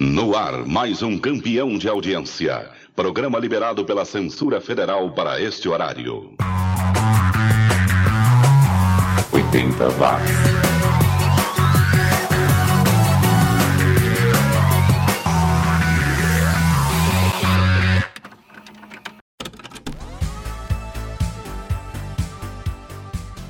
No ar, mais um campeão de audiência. Programa liberado pela censura federal para este horário. 80 watts.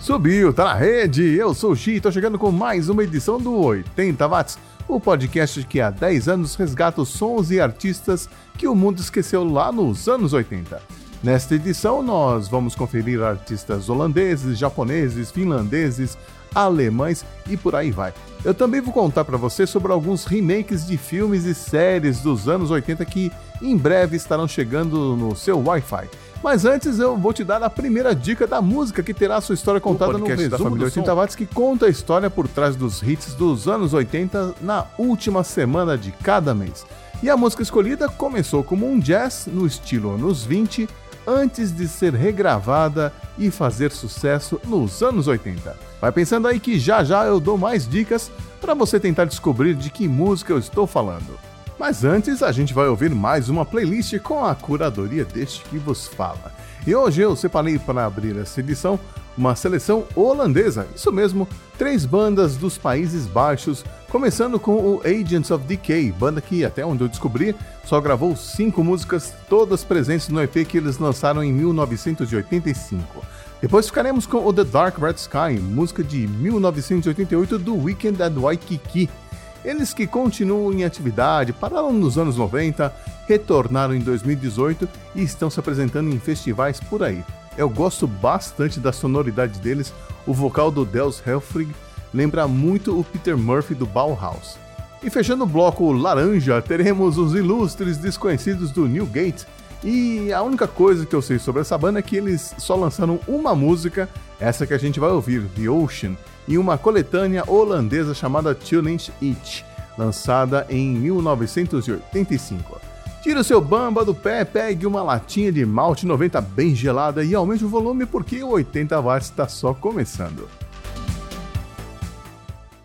Subiu, tá na rede. Eu sou o Xi, tô chegando com mais uma edição do 80 watts o podcast que há 10 anos resgata os sons e artistas que o mundo esqueceu lá nos anos 80. Nesta edição, nós vamos conferir artistas holandeses, japoneses, finlandeses, alemães e por aí vai. Eu também vou contar para você sobre alguns remakes de filmes e séries dos anos 80 que em breve estarão chegando no seu Wi-Fi. Mas antes eu vou te dar a primeira dica da música que terá sua história contada no resumo da família 80 watts que conta a história por trás dos hits dos anos 80 na última semana de cada mês. E a música escolhida começou como um jazz no estilo anos 20, antes de ser regravada e fazer sucesso nos anos 80. Vai pensando aí que já já eu dou mais dicas para você tentar descobrir de que música eu estou falando. Mas antes, a gente vai ouvir mais uma playlist com a curadoria deste que vos fala. E hoje eu separei para abrir essa edição uma seleção holandesa, isso mesmo, três bandas dos Países Baixos, começando com o Agents of Decay, banda que, até onde eu descobri, só gravou cinco músicas, todas presentes no EP que eles lançaram em 1985. Depois ficaremos com o The Dark Red Sky, música de 1988 do Weekend at Waikiki. Eles que continuam em atividade, pararam nos anos 90, retornaram em 2018 e estão se apresentando em festivais por aí. Eu gosto bastante da sonoridade deles, o vocal do Dels Helfrig lembra muito o Peter Murphy do Bauhaus. E fechando o bloco laranja, teremos os ilustres desconhecidos do New Gate. E a única coisa que eu sei sobre essa banda é que eles só lançaram uma música, essa que a gente vai ouvir, The Ocean, e uma coletânea holandesa chamada Challenge It, lançada em 1985. Tire o seu bamba do pé, pegue uma latinha de malte 90 bem gelada e aumente o volume porque o 80 watts está só começando.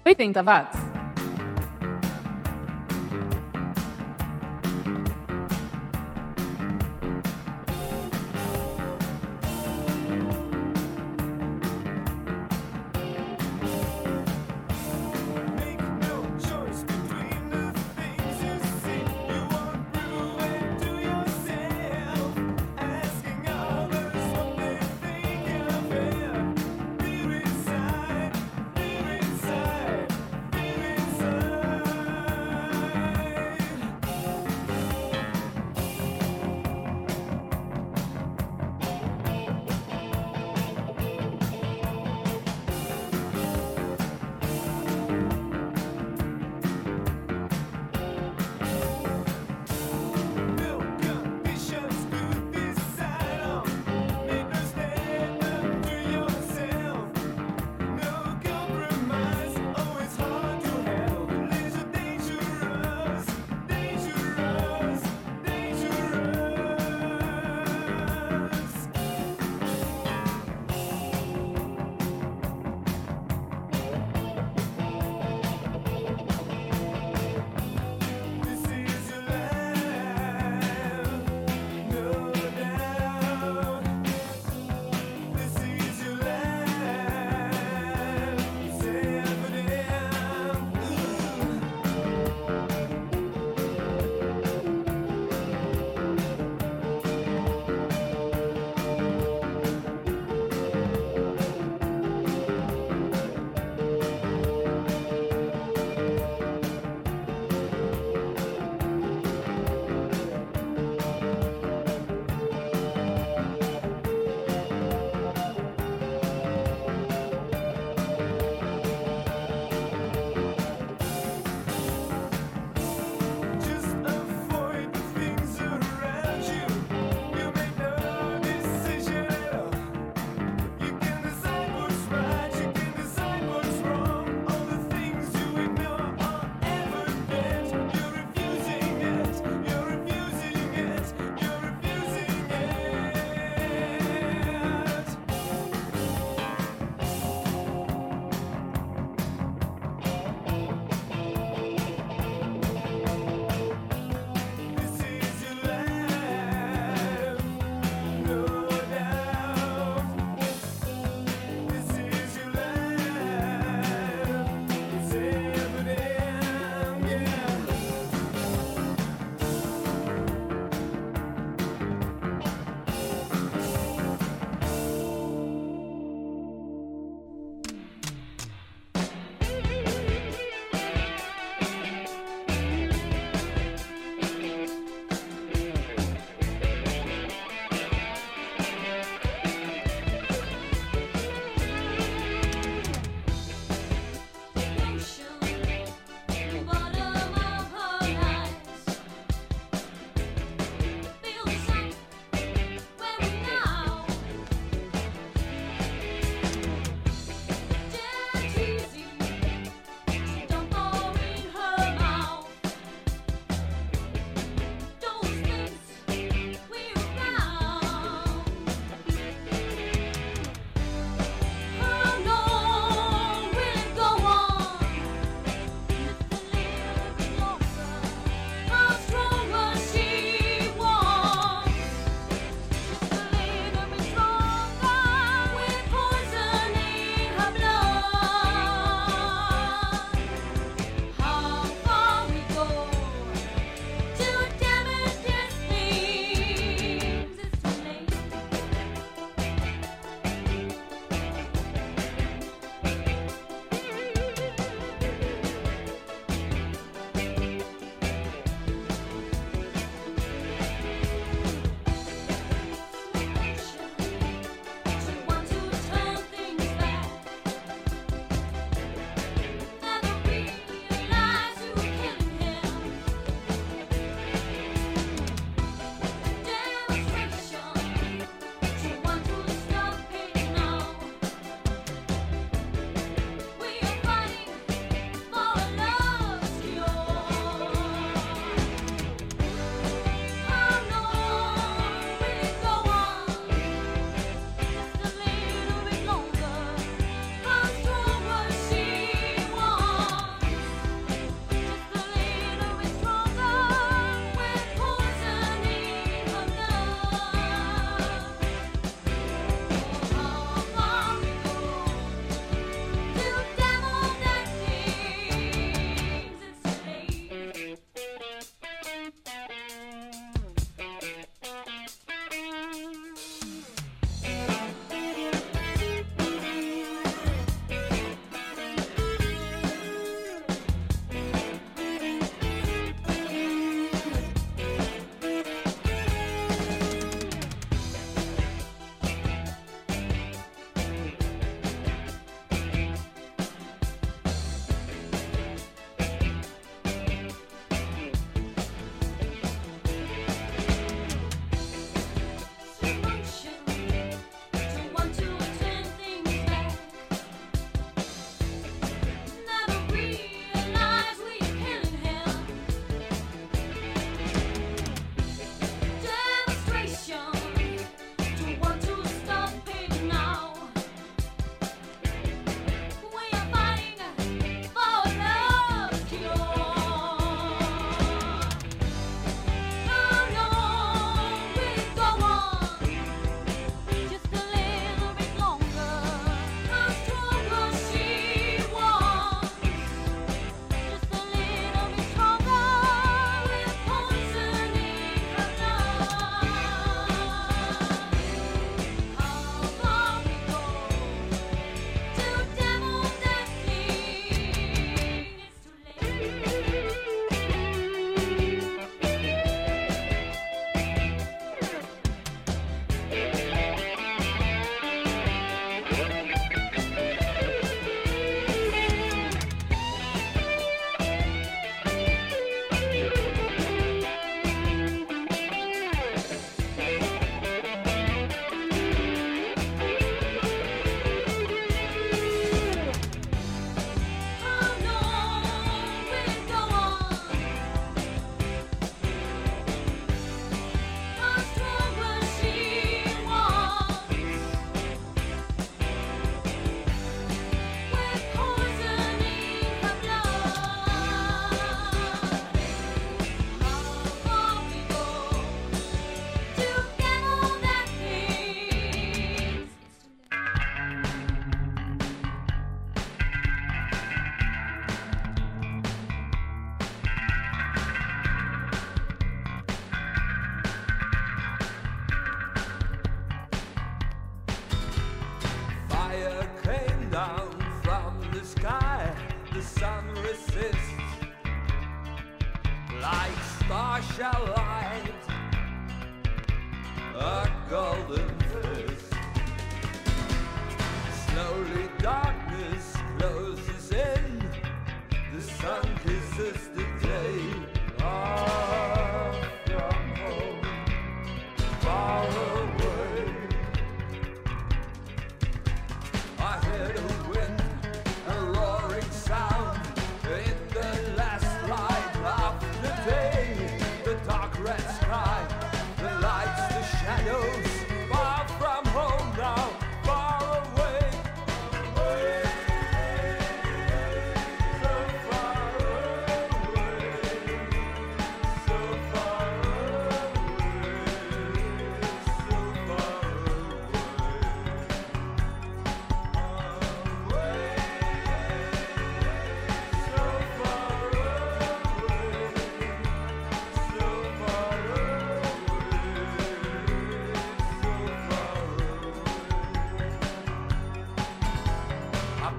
80 watts.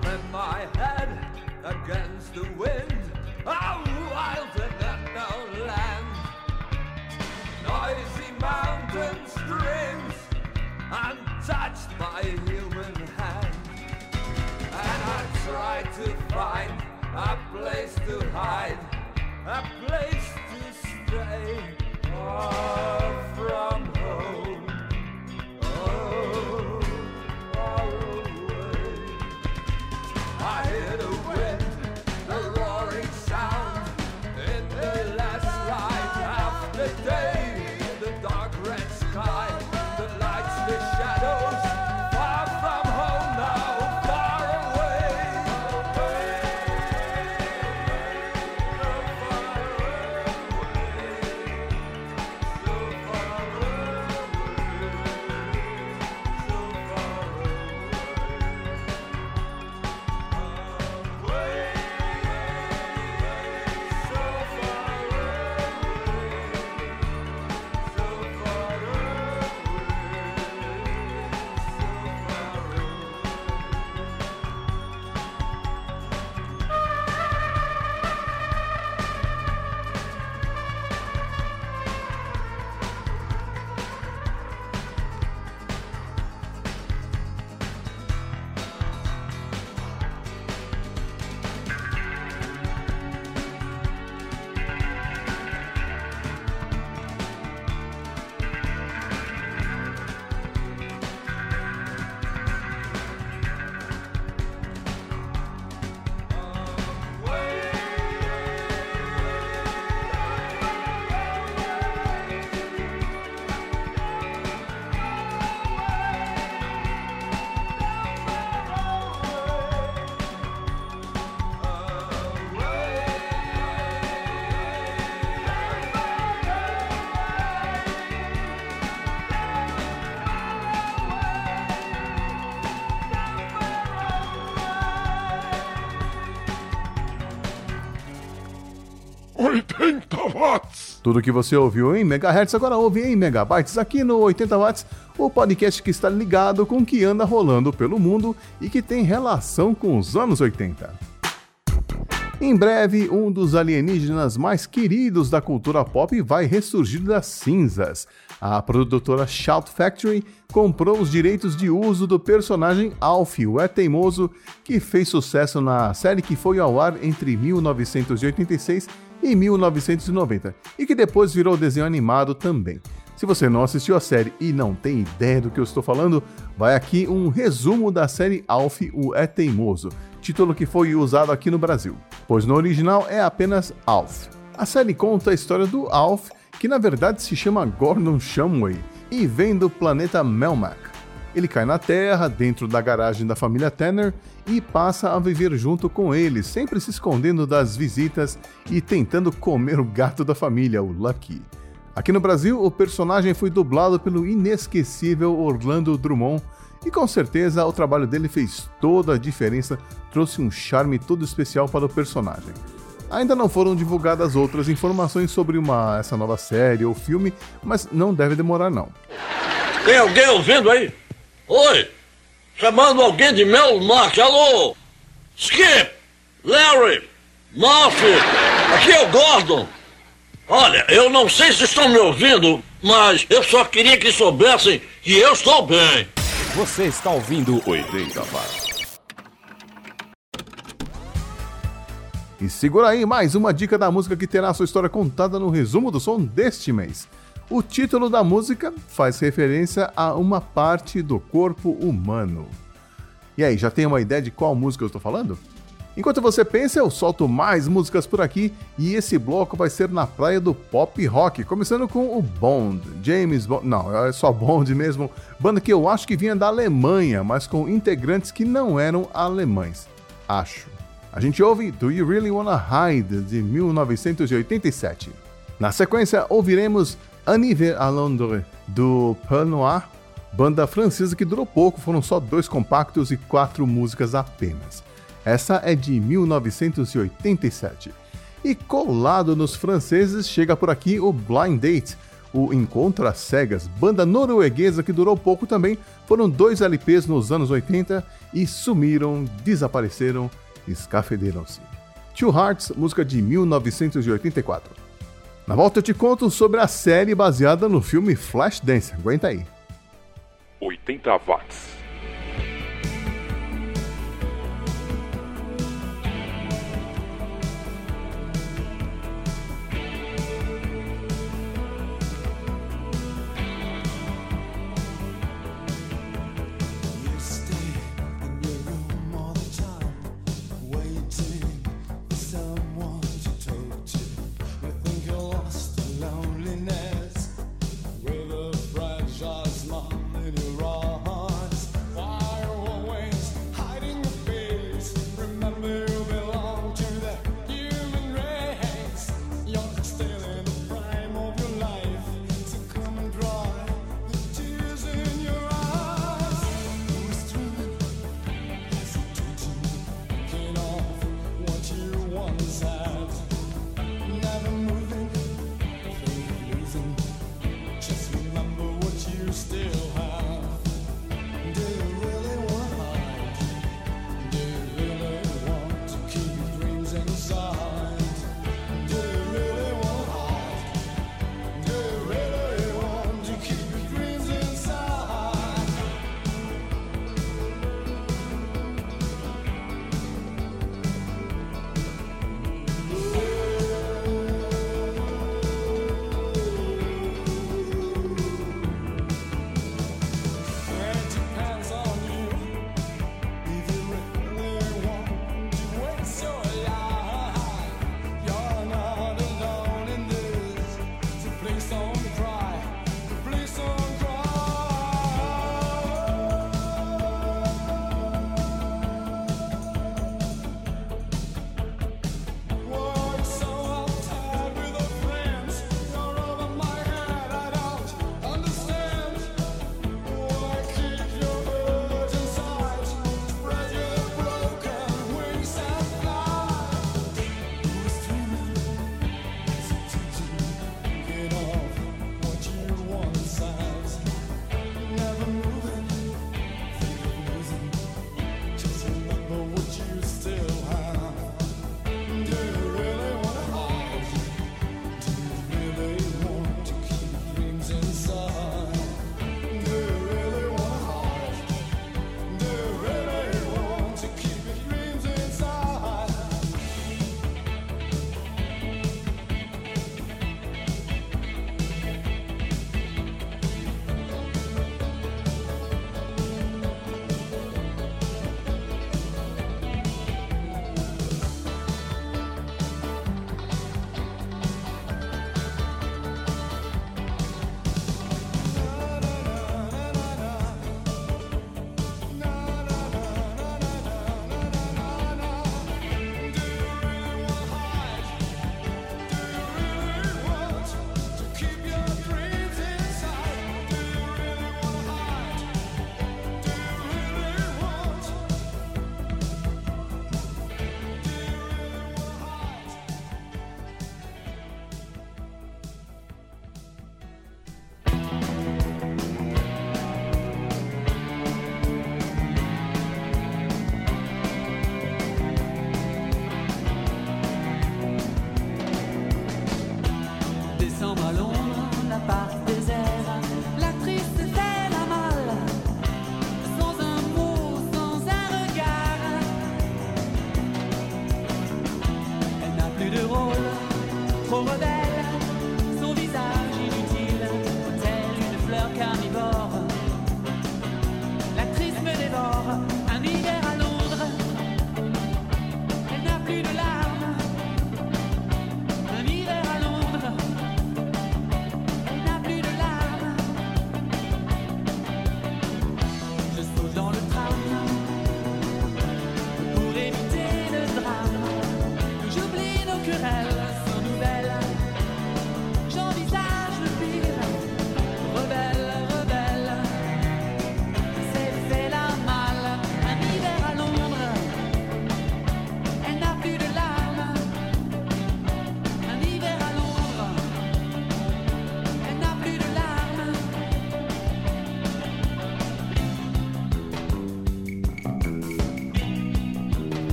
bumping my head against the wind. a wild in no land. Noisy mountain streams, untouched by human hand. And I try to find a place to hide, a place to stay. Oh. Tudo que você ouviu em megahertz agora ouve em megabytes aqui no 80 watts, o podcast que está ligado com o que anda rolando pelo mundo e que tem relação com os anos 80. Em breve, um dos alienígenas mais queridos da cultura pop vai ressurgir das cinzas. A produtora Shout Factory comprou os direitos de uso do personagem Alf, o É Teimoso, que fez sucesso na série que foi ao ar entre 1986 em 1990 e que depois virou desenho animado também. Se você não assistiu a série e não tem ideia do que eu estou falando, vai aqui um resumo da série Alf, o É Teimoso, título que foi usado aqui no Brasil, pois no original é apenas Alf. A série conta a história do Alf, que na verdade se chama Gordon Shumway e vem do planeta Melmac. Ele cai na Terra, dentro da garagem da família Tanner, e passa a viver junto com eles, sempre se escondendo das visitas e tentando comer o gato da família, o Lucky. Aqui no Brasil, o personagem foi dublado pelo inesquecível Orlando Drummond, e com certeza o trabalho dele fez toda a diferença, trouxe um charme todo especial para o personagem. Ainda não foram divulgadas outras informações sobre uma, essa nova série ou filme, mas não deve demorar não. Tem alguém ouvindo aí? Oi! Chamando alguém de Mel Norte. Alô! Skip! Larry! Murphy! Aqui é o Gordon! Olha, eu não sei se estão me ouvindo, mas eu só queria que soubessem que eu estou bem. Você está ouvindo 80 Watts. E segura aí mais uma dica da música que terá sua história contada no resumo do som deste mês. O título da música faz referência a uma parte do corpo humano. E aí, já tem uma ideia de qual música eu estou falando? Enquanto você pensa, eu solto mais músicas por aqui e esse bloco vai ser na praia do pop rock, começando com o Bond, James Bond, não, é só Bond mesmo, banda que eu acho que vinha da Alemanha, mas com integrantes que não eram alemães. Acho. A gente ouve Do You Really Wanna Hide de 1987. Na sequência, ouviremos Aniver à Londres do Pearl Noir, banda francesa que durou pouco, foram só dois compactos e quatro músicas apenas. Essa é de 1987. E colado nos franceses, chega por aqui o Blind Date, o Encontro às Cegas, banda norueguesa que durou pouco também. Foram dois LPs nos anos 80 e sumiram, desapareceram, escafederam-se. Two Hearts, música de 1984. Na volta eu te conto sobre a série baseada no filme Flashdance. Aguenta aí. 80 watts.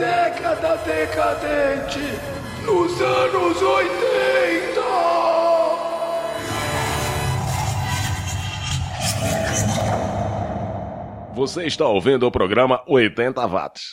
Década decadente nos anos 80. Você está ouvindo o programa 80 Watts.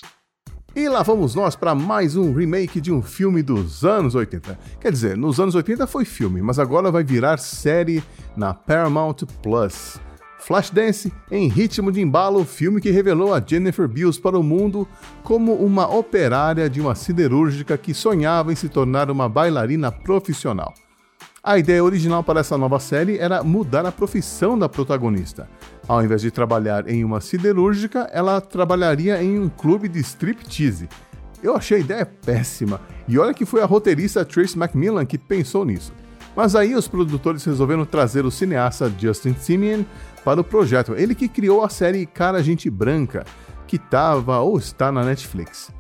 E lá vamos nós para mais um remake de um filme dos anos 80. Quer dizer, nos anos 80 foi filme, mas agora vai virar série na Paramount Plus. Flashdance em ritmo de embalo, filme que revelou a Jennifer Beals para o mundo como uma operária de uma siderúrgica que sonhava em se tornar uma bailarina profissional. A ideia original para essa nova série era mudar a profissão da protagonista. Ao invés de trabalhar em uma siderúrgica, ela trabalharia em um clube de striptease. Eu achei a ideia péssima, e olha que foi a roteirista Trace Macmillan que pensou nisso. Mas aí os produtores resolveram trazer o cineasta Justin Simien para o projeto, ele que criou a série Cara Gente Branca, que estava ou está na Netflix.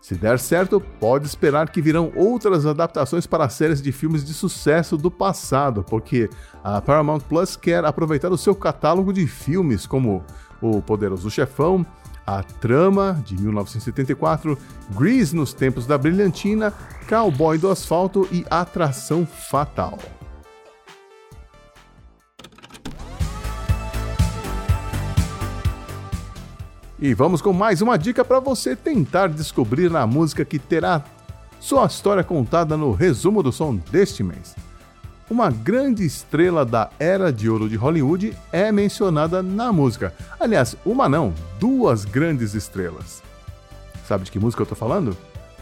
Se der certo, pode esperar que virão outras adaptações para séries de filmes de sucesso do passado, porque a Paramount Plus quer aproveitar o seu catálogo de filmes como O Poderoso Chefão, A Trama, de 1974, Grease nos Tempos da Brilhantina, Cowboy do Asfalto e Atração Fatal. E vamos com mais uma dica para você tentar descobrir a música que terá sua história contada no resumo do som deste mês. Uma grande estrela da era de ouro de Hollywood é mencionada na música. Aliás, uma não, duas grandes estrelas. Sabe de que música eu estou falando?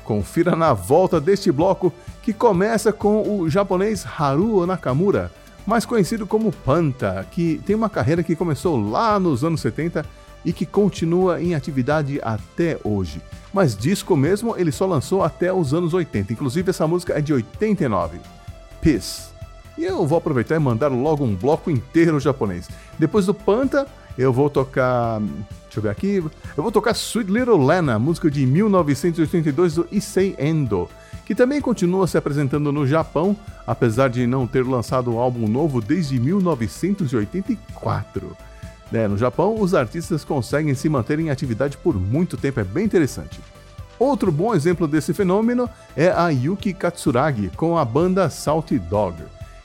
Confira na volta deste bloco que começa com o japonês Haruo Nakamura, mais conhecido como Panta, que tem uma carreira que começou lá nos anos 70 e que continua em atividade até hoje. Mas disco mesmo ele só lançou até os anos 80, inclusive essa música é de 89. Peace. E eu vou aproveitar e mandar logo um bloco inteiro japonês. Depois do Panta, eu vou tocar. Deixa eu ver aqui. Eu vou tocar Sweet Little Lena, música de 1982 do Issei Endo, que também continua se apresentando no Japão, apesar de não ter lançado um álbum novo desde 1984. Né, no Japão, os artistas conseguem se manter em atividade por muito tempo, é bem interessante. Outro bom exemplo desse fenômeno é a Yuki Katsuragi com a banda Salty Dog.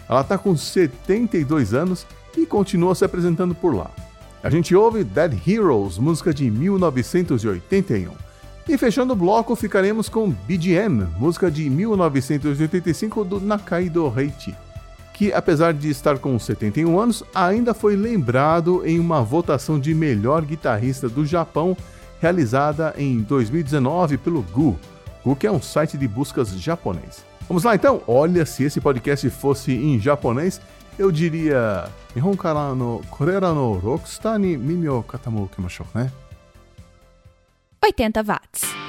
Ela está com 72 anos e continua se apresentando por lá. A gente ouve Dead Heroes, música de 1981. E fechando o bloco, ficaremos com BGM, música de 1985 do Nakaido Heichi, que apesar de estar com 71 anos, ainda foi lembrado em uma votação de melhor guitarrista do Japão realizada em 2019 pelo Gu, Gu que é um site de buscas japonês. Vamos lá então? Olha, se esse podcast fosse em japonês, eu diria Nihon kara no korera no rokustar ni mimi né? 80 watts. "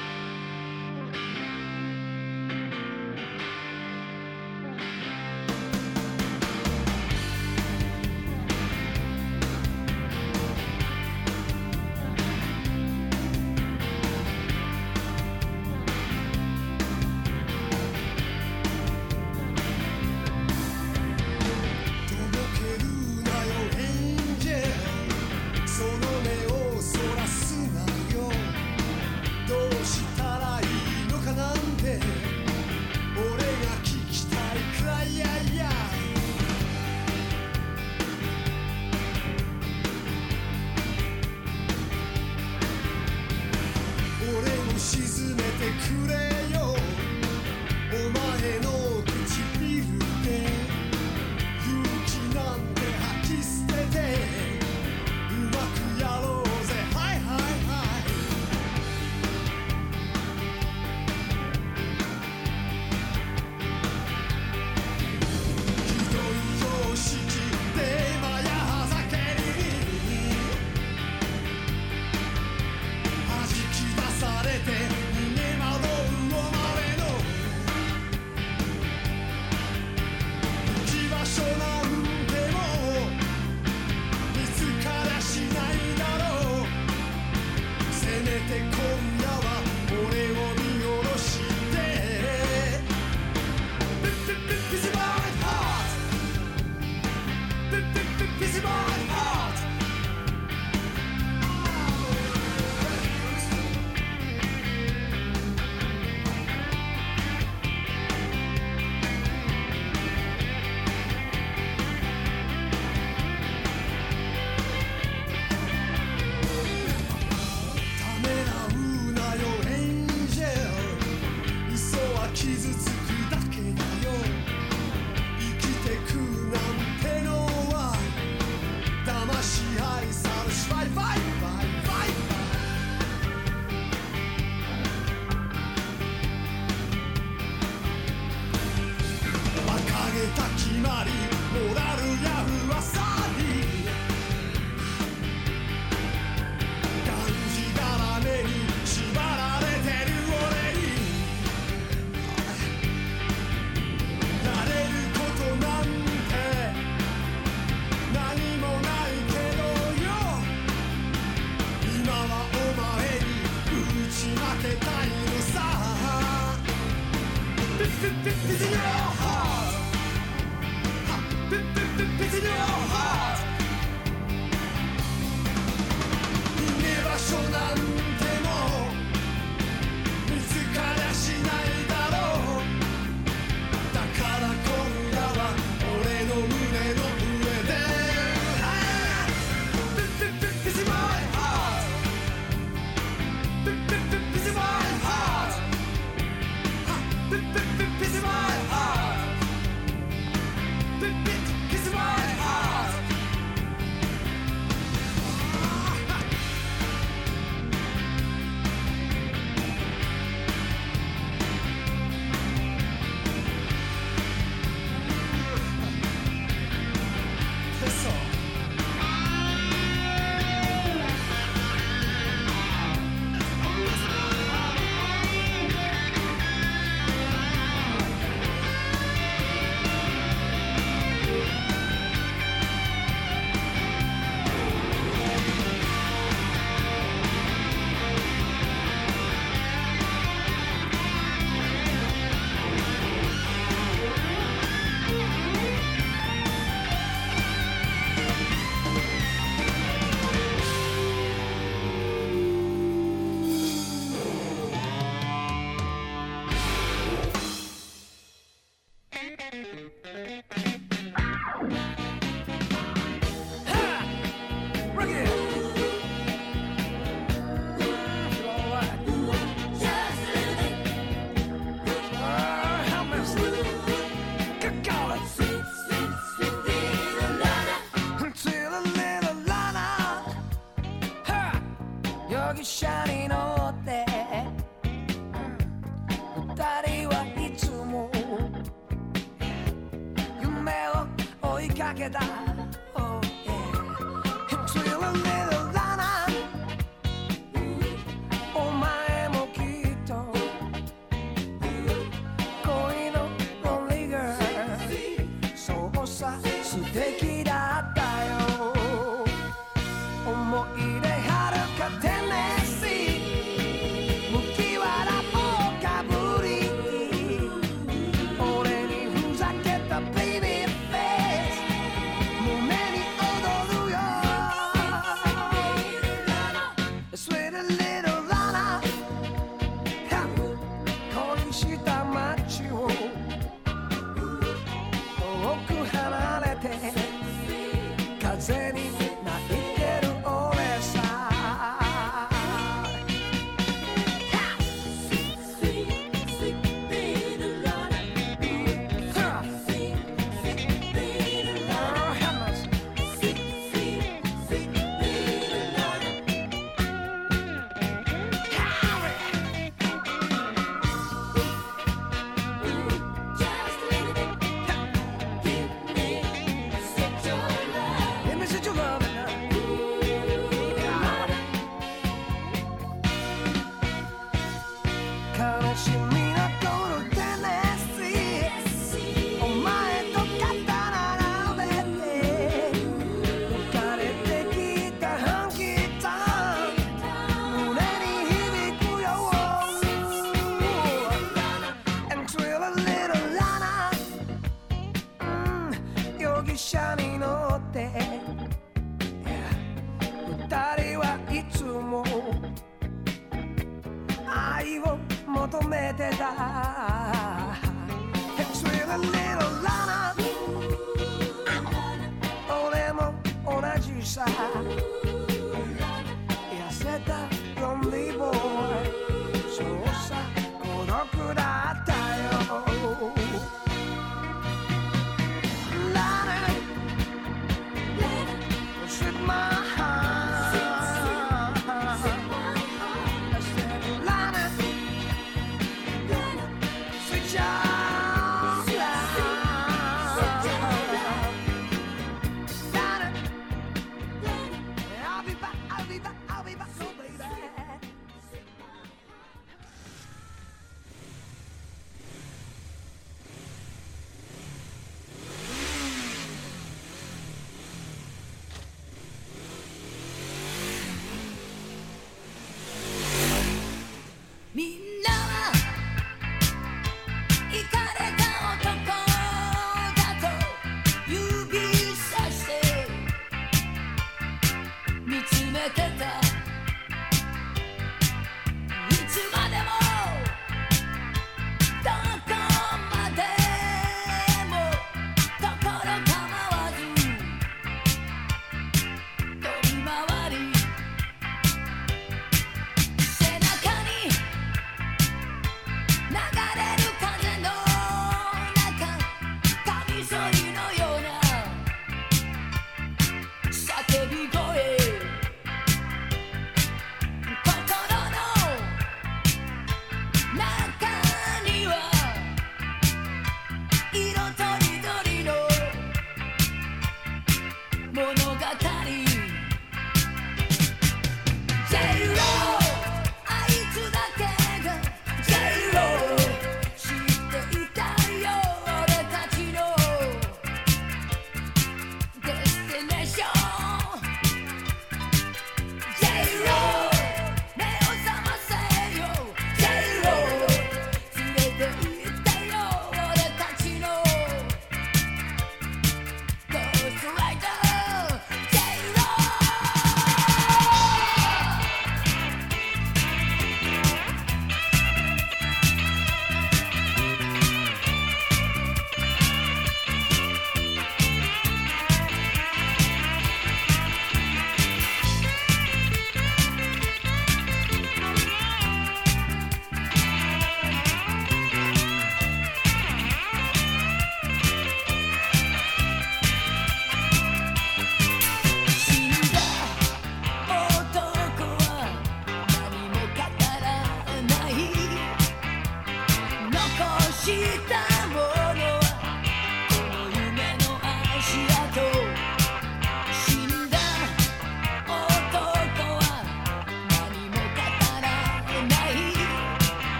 a shot.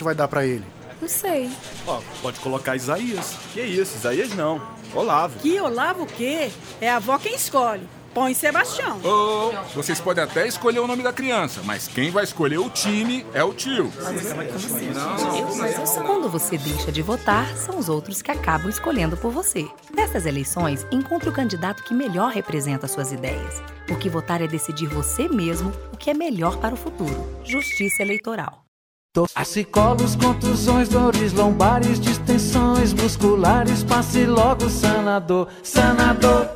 Gente vai dar pra ele? Não sei. Ó, pode colocar Isaías. Que isso, Isaías não. Olavo. Que Olavo o quê? É a avó quem escolhe. Põe Sebastião. Ô, vocês podem até escolher o nome da criança, mas quem vai escolher o time é o tio. Quando você deixa de votar, são os outros que acabam escolhendo por você. Nessas eleições, encontre o candidato que melhor representa suas ideias. Porque votar é decidir você mesmo o que é melhor para o futuro. Justiça Eleitoral. Acicolos, contusões, dores lombares, distensões musculares, passe logo sanador, sanador.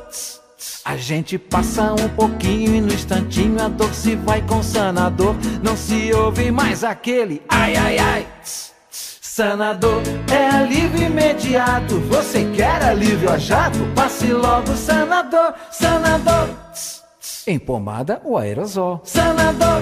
A gente passa um pouquinho e no instantinho a dor se vai com sanador. Não se ouve mais aquele ai ai ai. Sanador é alívio imediato. Você quer alívio a jato? Passe logo sanador, sanador. Em pomada ou aerosol. Sanador.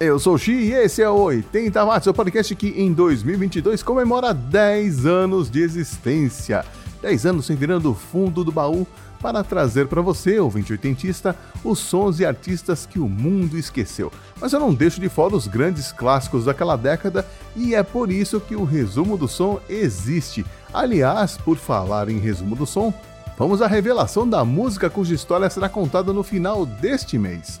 Eu sou o Xi e esse é o 80 Watts, o podcast que em 2022 comemora 10 anos de existência. 10 anos sem virando o fundo do baú para trazer para você, ouvinte oitentista, os sons e artistas que o mundo esqueceu. Mas eu não deixo de fora os grandes clássicos daquela década e é por isso que o resumo do som existe. Aliás, por falar em resumo do som, vamos à revelação da música cuja história será contada no final deste mês.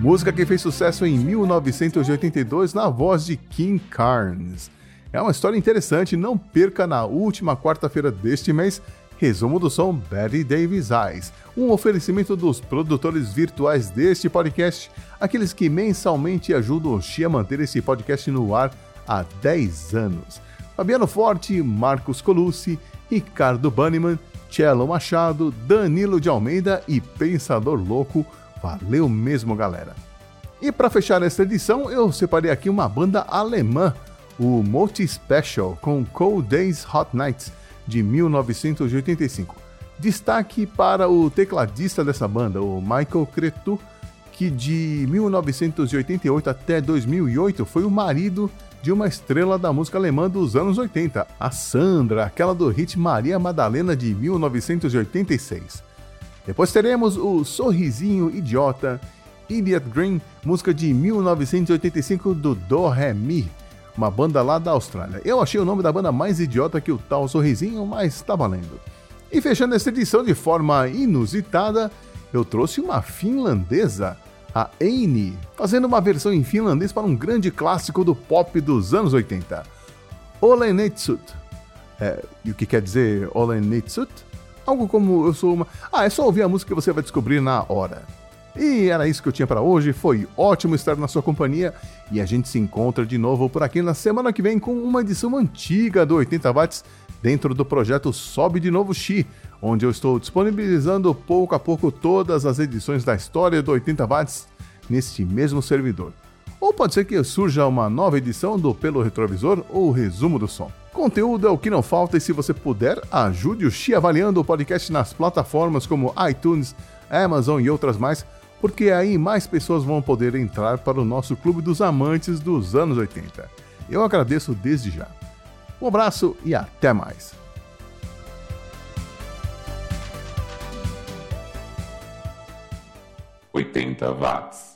Música que fez sucesso em 1982 na voz de Kim Carnes. É uma história interessante, não perca na última quarta-feira deste mês, resumo do som Betty Davis Eyes, um oferecimento dos produtores virtuais deste podcast, aqueles que mensalmente ajudam o Xi a manter esse podcast no ar há 10 anos. Fabiano Forte, Marcos Colucci, Ricardo Banniman, Cello Machado, Danilo de Almeida e Pensador Louco. Valeu mesmo, galera. E para fechar esta edição, eu separei aqui uma banda alemã, o Multi Special com Cold Days Hot Nights de 1985. Destaque para o tecladista dessa banda, o Michael Cretu, que de 1988 até 2008 foi o marido de uma estrela da música alemã dos anos 80, a Sandra, aquela do hit Maria Madalena de 1986. Depois teremos o Sorrisinho Idiota, Idiot Green, música de 1985 do Do Re Mi, uma banda lá da Austrália. Eu achei o nome da banda mais idiota que o tal Sorrisinho, mas tá valendo. E fechando esta edição de forma inusitada, eu trouxe uma finlandesa, a Aini, fazendo uma versão em finlandês para um grande clássico do pop dos anos 80. Olenetsut. É, e o que quer dizer Olenetsut? Algo como eu sou uma. Ah, é só ouvir a música que você vai descobrir na hora. E era isso que eu tinha para hoje. Foi ótimo estar na sua companhia e a gente se encontra de novo por aqui na semana que vem com uma edição antiga do 80 watts dentro do projeto Sobe de Novo Xi, onde eu estou disponibilizando pouco a pouco todas as edições da história do 80 watts neste mesmo servidor. Ou pode ser que surja uma nova edição do Pelo Retrovisor ou Resumo do Som. Conteúdo é o que não falta e se você puder, ajude o Xi avaliando o podcast nas plataformas como iTunes, Amazon e outras mais, porque aí mais pessoas vão poder entrar para o nosso clube dos amantes dos anos 80. Eu agradeço desde já. Um abraço e até mais. Oitenta watts.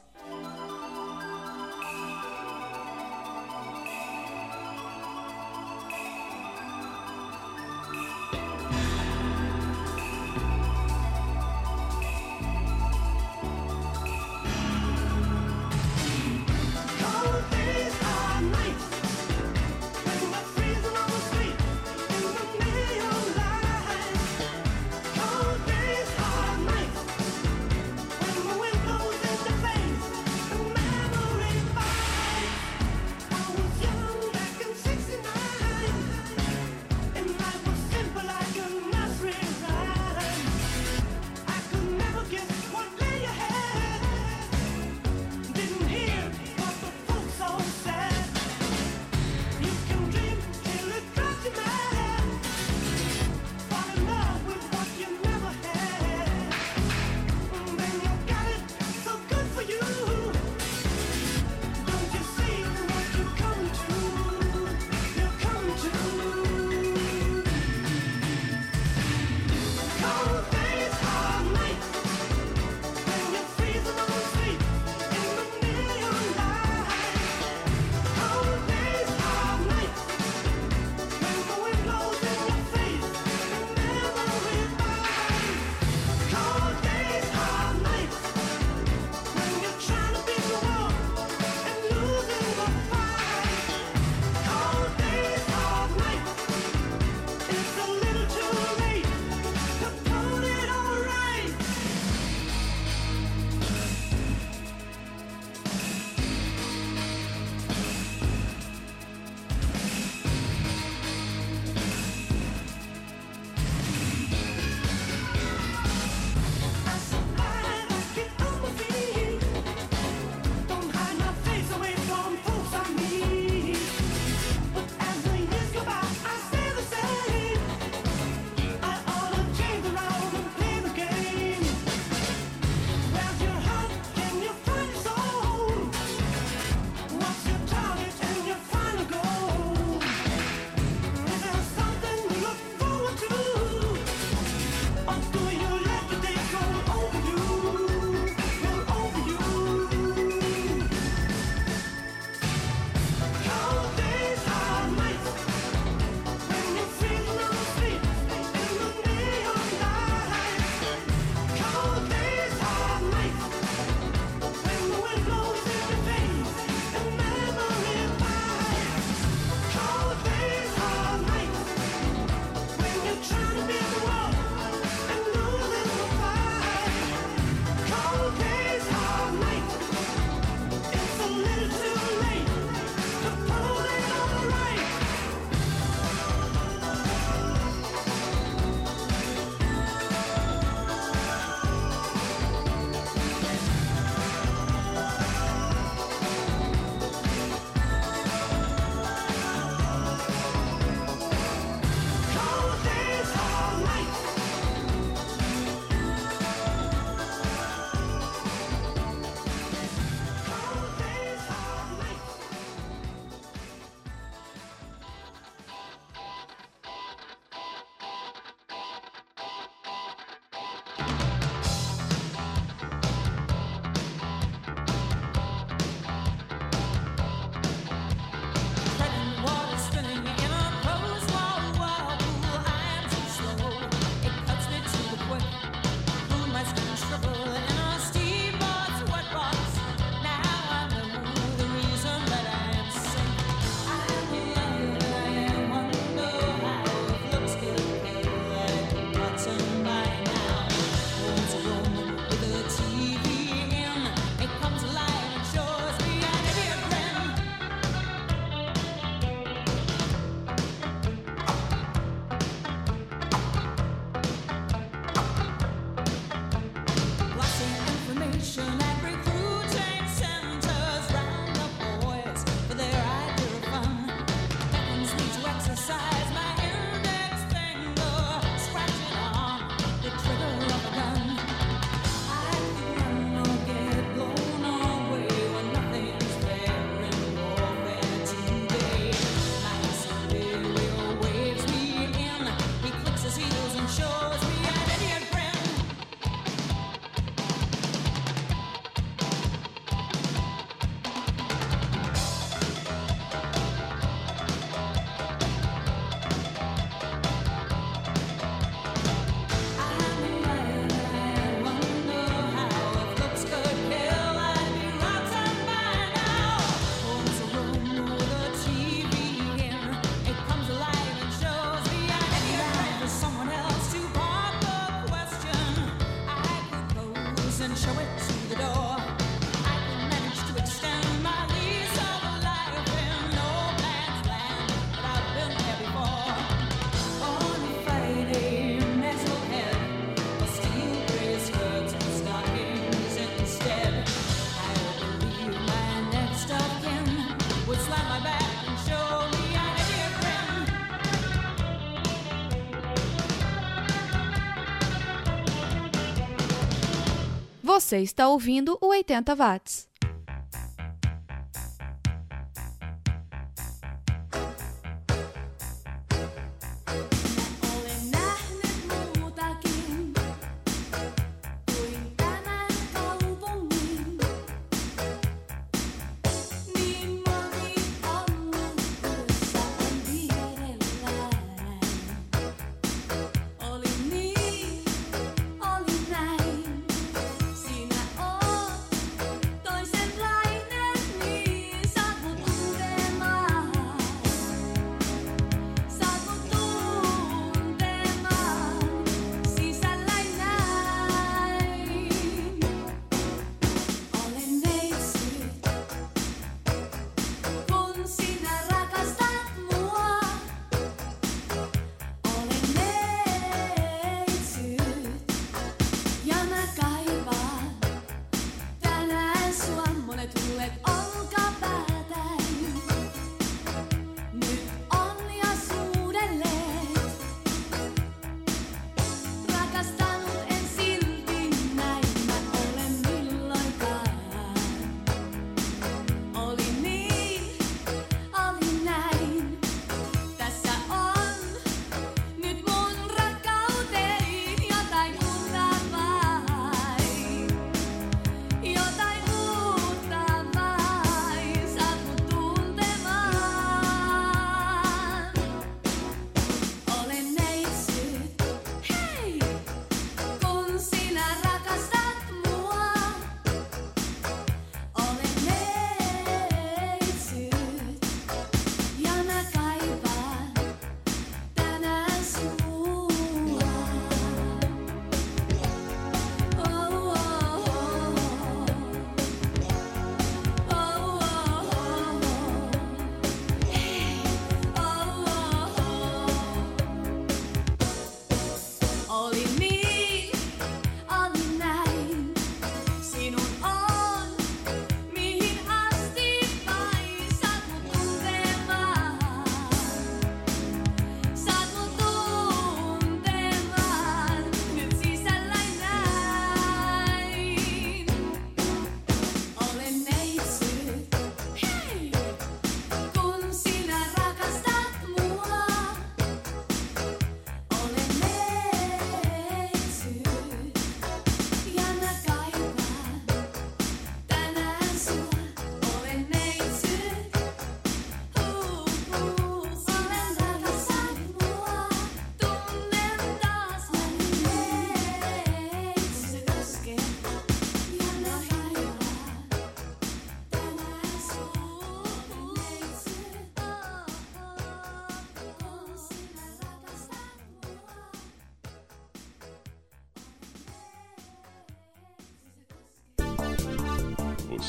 to the door. Você está ouvindo o 80 Watts.